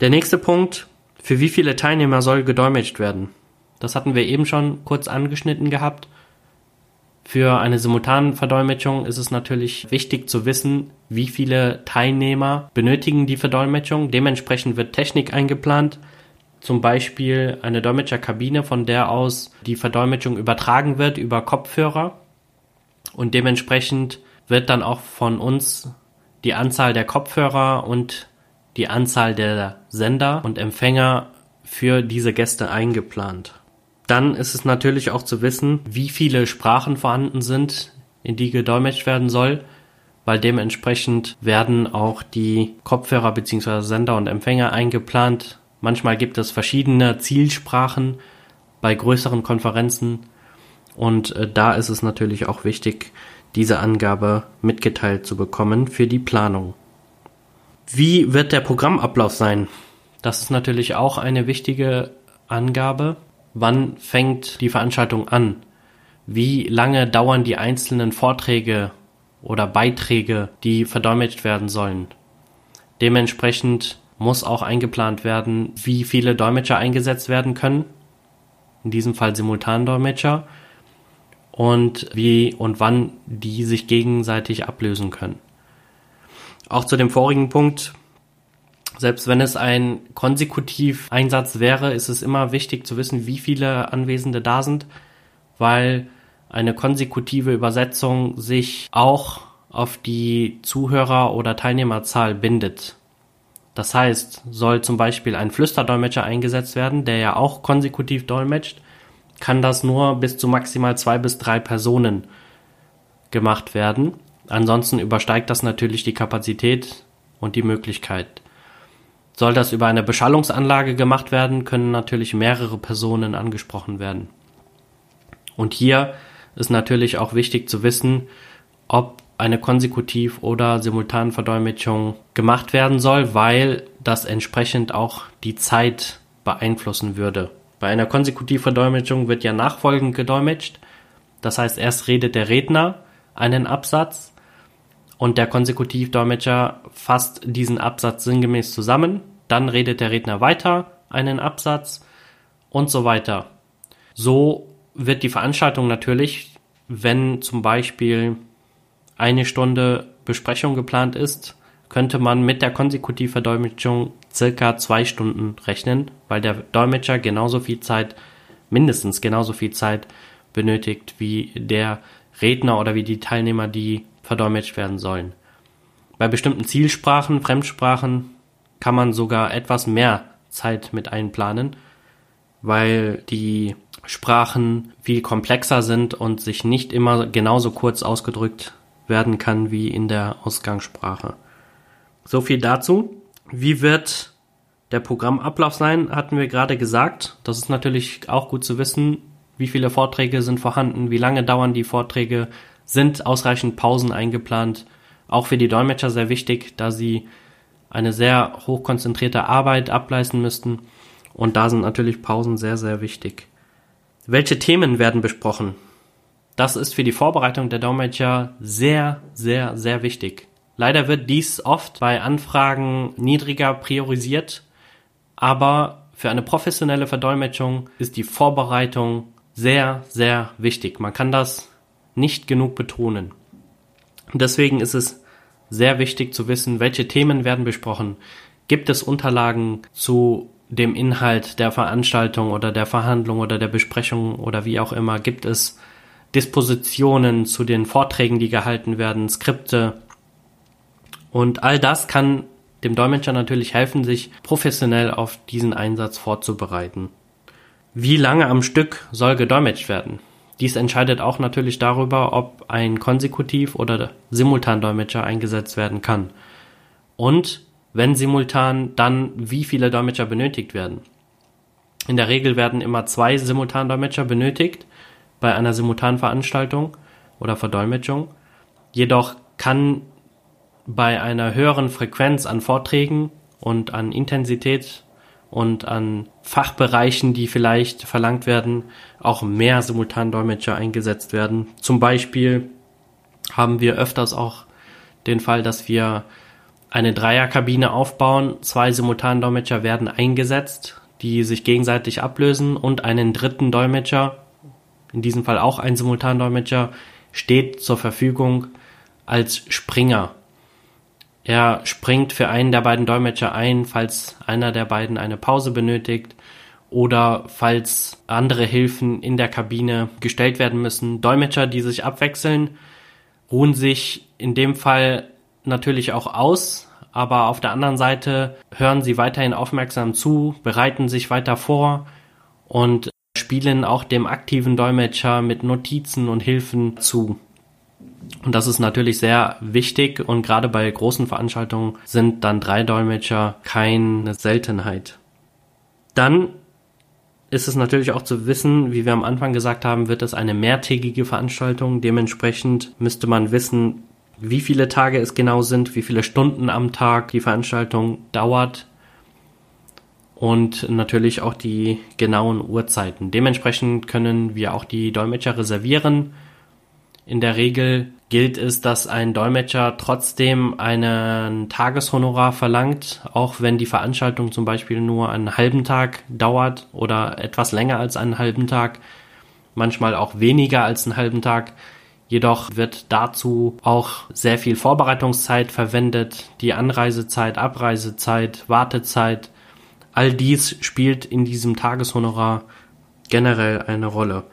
Der nächste Punkt, für wie viele Teilnehmer soll gedolmetscht werden? Das hatten wir eben schon kurz angeschnitten gehabt. Für eine Simultanverdolmetschung ist es natürlich wichtig zu wissen, wie viele Teilnehmer benötigen die Verdolmetschung. Dementsprechend wird Technik eingeplant, zum Beispiel eine Dolmetscherkabine, von der aus die Verdolmetschung übertragen wird über Kopfhörer. Und dementsprechend wird dann auch von uns die Anzahl der Kopfhörer und die Anzahl der Sender und Empfänger für diese Gäste eingeplant. Dann ist es natürlich auch zu wissen, wie viele Sprachen vorhanden sind, in die gedolmetscht werden soll, weil dementsprechend werden auch die Kopfhörer bzw. Sender und Empfänger eingeplant. Manchmal gibt es verschiedene Zielsprachen bei größeren Konferenzen und äh, da ist es natürlich auch wichtig, diese Angabe mitgeteilt zu bekommen für die Planung. Wie wird der Programmablauf sein? Das ist natürlich auch eine wichtige Angabe wann fängt die Veranstaltung an? Wie lange dauern die einzelnen Vorträge oder Beiträge, die verdolmetscht werden sollen? Dementsprechend muss auch eingeplant werden, wie viele Dolmetscher eingesetzt werden können. In diesem Fall Simultandolmetscher. Und wie und wann die sich gegenseitig ablösen können. Auch zu dem vorigen Punkt selbst wenn es ein Konsekutiv-Einsatz wäre, ist es immer wichtig zu wissen, wie viele Anwesende da sind, weil eine konsekutive Übersetzung sich auch auf die Zuhörer- oder Teilnehmerzahl bindet. Das heißt, soll zum Beispiel ein Flüsterdolmetscher eingesetzt werden, der ja auch konsekutiv dolmetscht, kann das nur bis zu maximal zwei bis drei Personen gemacht werden. Ansonsten übersteigt das natürlich die Kapazität und die Möglichkeit. Soll das über eine Beschallungsanlage gemacht werden, können natürlich mehrere Personen angesprochen werden. Und hier ist natürlich auch wichtig zu wissen, ob eine Konsekutiv- oder Simultanverdolmetschung gemacht werden soll, weil das entsprechend auch die Zeit beeinflussen würde. Bei einer Konsekutivverdolmetschung wird ja nachfolgend gedolmetscht. Das heißt, erst redet der Redner einen Absatz und der Konsekutivdolmetscher fasst diesen Absatz sinngemäß zusammen dann redet der Redner weiter einen Absatz und so weiter. So wird die Veranstaltung natürlich, wenn zum Beispiel eine Stunde Besprechung geplant ist, könnte man mit der Konsekutivverdolmetschung circa zwei Stunden rechnen, weil der Dolmetscher genauso viel Zeit, mindestens genauso viel Zeit benötigt wie der Redner oder wie die Teilnehmer, die verdolmetscht werden sollen. Bei bestimmten Zielsprachen, Fremdsprachen kann man sogar etwas mehr Zeit mit einplanen, weil die Sprachen viel komplexer sind und sich nicht immer genauso kurz ausgedrückt werden kann wie in der Ausgangssprache. So viel dazu. Wie wird der Programmablauf sein, hatten wir gerade gesagt. Das ist natürlich auch gut zu wissen. Wie viele Vorträge sind vorhanden? Wie lange dauern die Vorträge? Sind ausreichend Pausen eingeplant? Auch für die Dolmetscher sehr wichtig, da sie eine sehr hochkonzentrierte Arbeit ableisten müssten. Und da sind natürlich Pausen sehr, sehr wichtig. Welche Themen werden besprochen? Das ist für die Vorbereitung der Dolmetscher sehr, sehr, sehr wichtig. Leider wird dies oft bei Anfragen niedriger priorisiert, aber für eine professionelle Verdolmetschung ist die Vorbereitung sehr, sehr wichtig. Man kann das nicht genug betonen. deswegen ist es sehr wichtig zu wissen, welche Themen werden besprochen. Gibt es Unterlagen zu dem Inhalt der Veranstaltung oder der Verhandlung oder der Besprechung oder wie auch immer? Gibt es Dispositionen zu den Vorträgen, die gehalten werden, Skripte? Und all das kann dem Dolmetscher natürlich helfen, sich professionell auf diesen Einsatz vorzubereiten. Wie lange am Stück soll gedolmetscht werden? Dies entscheidet auch natürlich darüber, ob ein Konsekutiv- oder Simultandolmetscher eingesetzt werden kann. Und wenn simultan, dann wie viele Dolmetscher benötigt werden. In der Regel werden immer zwei Simultandolmetscher benötigt bei einer Simultanveranstaltung oder Verdolmetschung. Jedoch kann bei einer höheren Frequenz an Vorträgen und an Intensität und an Fachbereichen, die vielleicht verlangt werden, auch mehr Simultandolmetscher eingesetzt werden. Zum Beispiel haben wir öfters auch den Fall, dass wir eine Dreierkabine aufbauen, zwei Simultandolmetscher werden eingesetzt, die sich gegenseitig ablösen und einen dritten Dolmetscher, in diesem Fall auch ein Simultandolmetscher, steht zur Verfügung als Springer. Er springt für einen der beiden Dolmetscher ein, falls einer der beiden eine Pause benötigt oder falls andere Hilfen in der Kabine gestellt werden müssen. Dolmetscher, die sich abwechseln, ruhen sich in dem Fall natürlich auch aus, aber auf der anderen Seite hören sie weiterhin aufmerksam zu, bereiten sich weiter vor und spielen auch dem aktiven Dolmetscher mit Notizen und Hilfen zu. Und das ist natürlich sehr wichtig und gerade bei großen Veranstaltungen sind dann drei Dolmetscher keine Seltenheit. Dann ist es natürlich auch zu wissen, wie wir am Anfang gesagt haben, wird es eine mehrtägige Veranstaltung. Dementsprechend müsste man wissen, wie viele Tage es genau sind, wie viele Stunden am Tag die Veranstaltung dauert und natürlich auch die genauen Uhrzeiten. Dementsprechend können wir auch die Dolmetscher reservieren. In der Regel gilt es, dass ein Dolmetscher trotzdem einen Tageshonorar verlangt, auch wenn die Veranstaltung zum Beispiel nur einen halben Tag dauert oder etwas länger als einen halben Tag, manchmal auch weniger als einen halben Tag. Jedoch wird dazu auch sehr viel Vorbereitungszeit verwendet, die Anreisezeit, Abreisezeit, Wartezeit. All dies spielt in diesem Tageshonorar generell eine Rolle.